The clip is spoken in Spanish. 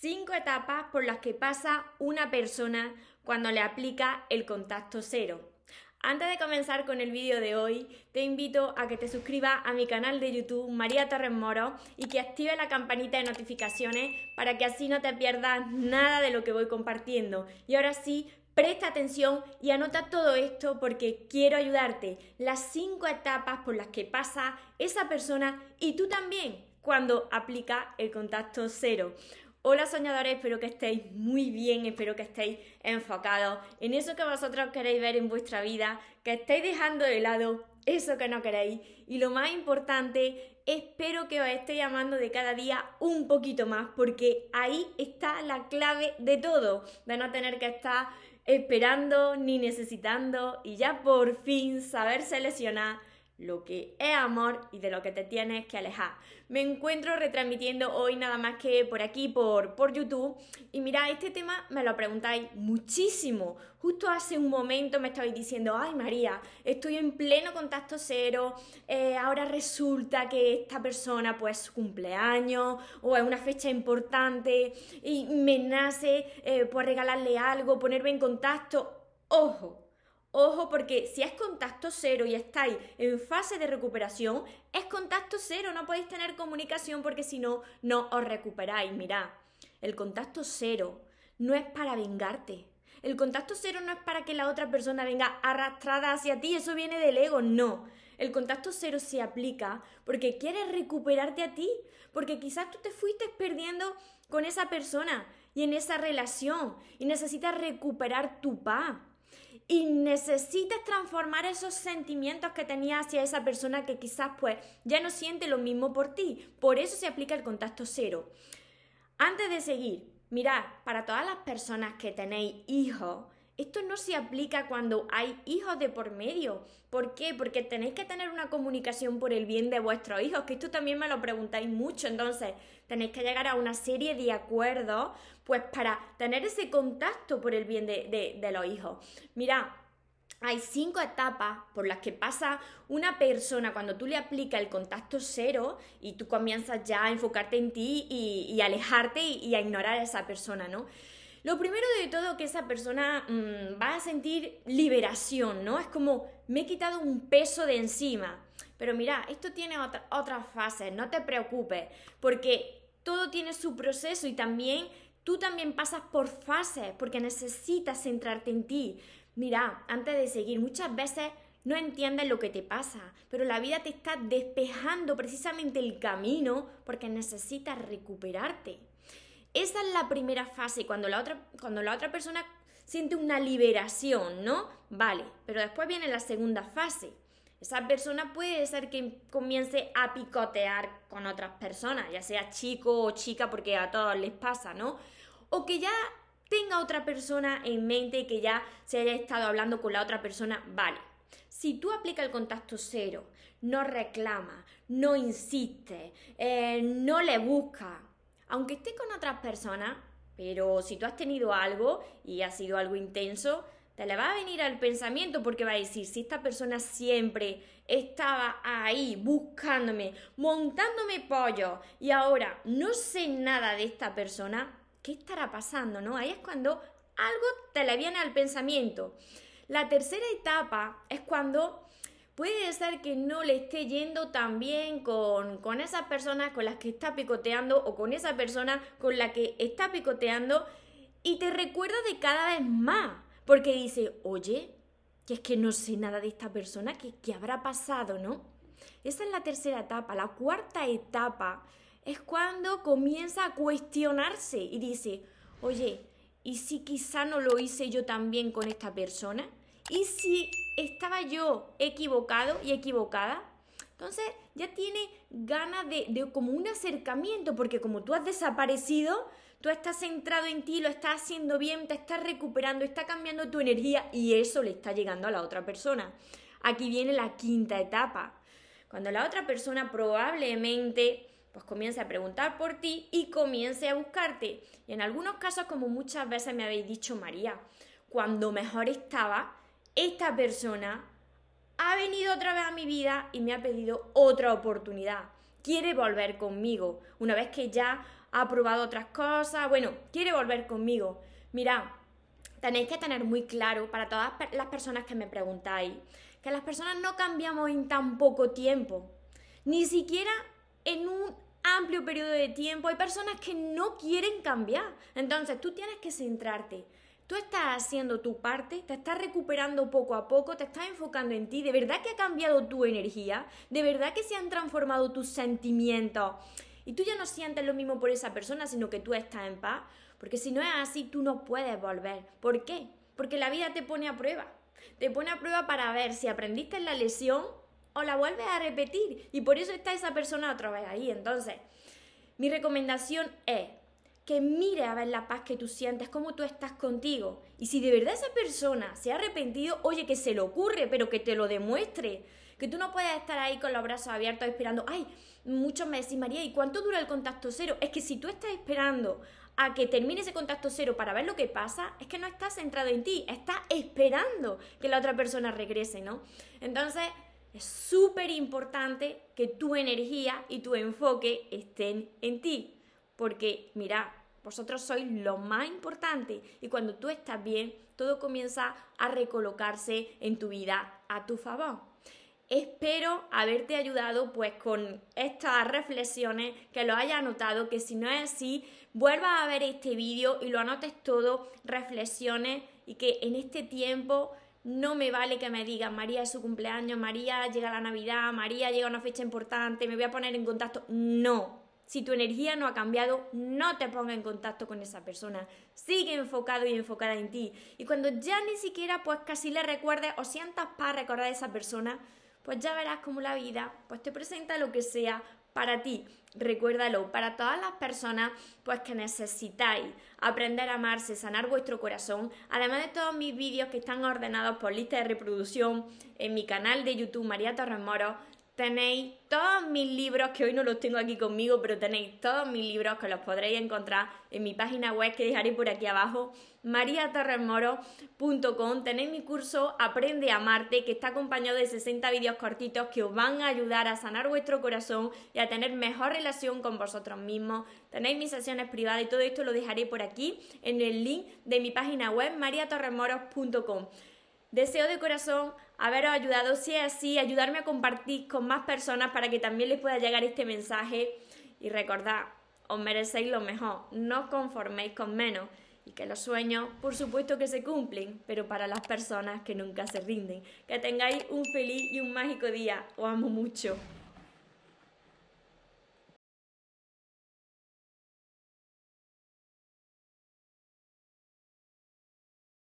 Cinco etapas por las que pasa una persona cuando le aplica el contacto cero. Antes de comenzar con el vídeo de hoy, te invito a que te suscribas a mi canal de YouTube María Torres Moro y que active la campanita de notificaciones para que así no te pierdas nada de lo que voy compartiendo. Y ahora sí, presta atención y anota todo esto porque quiero ayudarte. Las cinco etapas por las que pasa esa persona y tú también cuando aplica el contacto cero. Hola soñadores, espero que estéis muy bien, espero que estéis enfocados en eso que vosotros queréis ver en vuestra vida, que estéis dejando de lado eso que no queréis. Y lo más importante, espero que os esté llamando de cada día un poquito más porque ahí está la clave de todo, de no tener que estar esperando ni necesitando y ya por fin saber seleccionar lo que es amor y de lo que te tienes que alejar. Me encuentro retransmitiendo hoy nada más que por aquí, por, por YouTube. Y mira, este tema me lo preguntáis muchísimo. Justo hace un momento me estabais diciendo, ay María, estoy en pleno contacto cero, eh, ahora resulta que esta persona pues su cumpleaños o es una fecha importante y me nace eh, por regalarle algo, ponerme en contacto. Ojo, Ojo porque si es contacto cero y estáis en fase de recuperación, es contacto cero, no podéis tener comunicación porque si no, no os recuperáis. Mirad, el contacto cero no es para vengarte. El contacto cero no es para que la otra persona venga arrastrada hacia ti, eso viene del ego, no. El contacto cero se aplica porque quieres recuperarte a ti, porque quizás tú te fuiste perdiendo con esa persona y en esa relación y necesitas recuperar tu paz y necesitas transformar esos sentimientos que tenías hacia esa persona que quizás pues ya no siente lo mismo por ti. Por eso se aplica el contacto cero. Antes de seguir, mirad, para todas las personas que tenéis hijos, esto no se aplica cuando hay hijos de por medio. ¿Por qué? Porque tenéis que tener una comunicación por el bien de vuestros hijos, que esto también me lo preguntáis mucho. Entonces, tenéis que llegar a una serie de acuerdos, pues para tener ese contacto por el bien de, de los hijos. Mira, hay cinco etapas por las que pasa una persona cuando tú le aplicas el contacto cero y tú comienzas ya a enfocarte en ti y, alejarte y, a ignorar a esa persona, ¿no? Lo primero de todo que esa persona mm, va a sentir liberación, ¿no? Es como me he quitado un peso de encima. Pero mira, esto tiene otra, otras fases, no te preocupes, porque todo tiene su proceso y también tú también pasas por fases, porque necesitas centrarte en ti. Mira, antes de seguir, muchas veces no entiendes lo que te pasa, pero la vida te está despejando precisamente el camino porque necesitas recuperarte. Esa es la primera fase, cuando la otra, cuando la otra persona siente una liberación, ¿no? Vale, pero después viene la segunda fase. Esa persona puede ser que comience a picotear con otras personas, ya sea chico o chica, porque a todos les pasa, ¿no? O que ya tenga otra persona en mente, que ya se haya estado hablando con la otra persona, vale. Si tú aplicas el contacto cero, no reclama, no insiste, eh, no le busca, aunque esté con otras personas, pero si tú has tenido algo y ha sido algo intenso, te le va a venir al pensamiento porque va a decir, si esta persona siempre estaba ahí buscándome, montándome pollo y ahora no sé nada de esta persona, ¿qué estará pasando? ¿No? Ahí es cuando algo te le viene al pensamiento. La tercera etapa es cuando puede ser que no le esté yendo tan bien con, con esas personas con las que está picoteando o con esa persona con la que está picoteando y te recuerda de cada vez más, porque dice, oye, que es que no sé nada de esta persona, que, que habrá pasado, ¿no? Esa es la tercera etapa. La cuarta etapa es cuando comienza a cuestionarse y dice, oye, ¿y si quizá no lo hice yo también con esta persona? ¿Y si estaba yo equivocado y equivocada? Entonces ya tiene ganas de, de, como un acercamiento, porque como tú has desaparecido, tú estás centrado en ti, lo estás haciendo bien, te estás recuperando, está cambiando tu energía y eso le está llegando a la otra persona. Aquí viene la quinta etapa. Cuando la otra persona probablemente pues comience a preguntar por ti y comience a buscarte. Y en algunos casos, como muchas veces me habéis dicho, María, cuando mejor estaba, esta persona ha venido otra vez a mi vida y me ha pedido otra oportunidad. Quiere volver conmigo. Una vez que ya ha probado otras cosas, bueno, quiere volver conmigo. Mira, tenéis que tener muy claro para todas las personas que me preguntáis, que las personas no cambiamos en tan poco tiempo, ni siquiera en un amplio periodo de tiempo. Hay personas que no quieren cambiar. Entonces tú tienes que centrarte. Tú estás haciendo tu parte, te estás recuperando poco a poco, te estás enfocando en ti. ¿De verdad que ha cambiado tu energía? ¿De verdad que se han transformado tus sentimientos? Y tú ya no sientes lo mismo por esa persona, sino que tú estás en paz. Porque si no es así, tú no puedes volver. ¿Por qué? Porque la vida te pone a prueba. Te pone a prueba para ver si aprendiste la lesión o la vuelves a repetir. Y por eso está esa persona otra vez ahí. Entonces, mi recomendación es que mire a ver la paz que tú sientes, cómo tú estás contigo. Y si de verdad esa persona se ha arrepentido, oye, que se le ocurre, pero que te lo demuestre. Que tú no puedes estar ahí con los brazos abiertos esperando, ay, muchos me decís, María, ¿y cuánto dura el contacto cero? Es que si tú estás esperando a que termine ese contacto cero para ver lo que pasa, es que no estás centrado en ti, estás esperando que la otra persona regrese, ¿no? Entonces, es súper importante que tu energía y tu enfoque estén en ti. Porque, mira, vosotros sois lo más importante y cuando tú estás bien, todo comienza a recolocarse en tu vida a tu favor. Espero haberte ayudado pues con estas reflexiones, que lo hayas anotado, que si no es así, vuelvas a ver este vídeo y lo anotes todo, reflexiones y que en este tiempo no me vale que me digan, María es su cumpleaños, María llega la Navidad, María llega una fecha importante, me voy a poner en contacto. No. Si tu energía no ha cambiado, no te pongas en contacto con esa persona. Sigue enfocado y enfocada en ti. Y cuando ya ni siquiera pues casi le recuerdes o sientas para recordar a esa persona, pues ya verás cómo la vida pues te presenta lo que sea para ti. Recuérdalo, para todas las personas pues que necesitáis aprender a amarse, sanar vuestro corazón, además de todos mis vídeos que están ordenados por lista de reproducción en mi canal de YouTube María Torres Moro, tenéis todos mis libros, que hoy no los tengo aquí conmigo, pero tenéis todos mis libros que los podréis encontrar en mi página web que dejaré por aquí abajo, mariatorresmoro.com. Tenéis mi curso Aprende a amarte, que está acompañado de 60 vídeos cortitos que os van a ayudar a sanar vuestro corazón y a tener mejor relación con vosotros mismos. Tenéis mis sesiones privadas y todo esto lo dejaré por aquí en el link de mi página web, mariatorresmoro.com. Deseo de corazón haberos ayudado, si es así, ayudarme a compartir con más personas para que también les pueda llegar este mensaje. Y recordad, os merecéis lo mejor, no os conforméis con menos. Y que los sueños, por supuesto que se cumplen, pero para las personas que nunca se rinden. Que tengáis un feliz y un mágico día. Os amo mucho.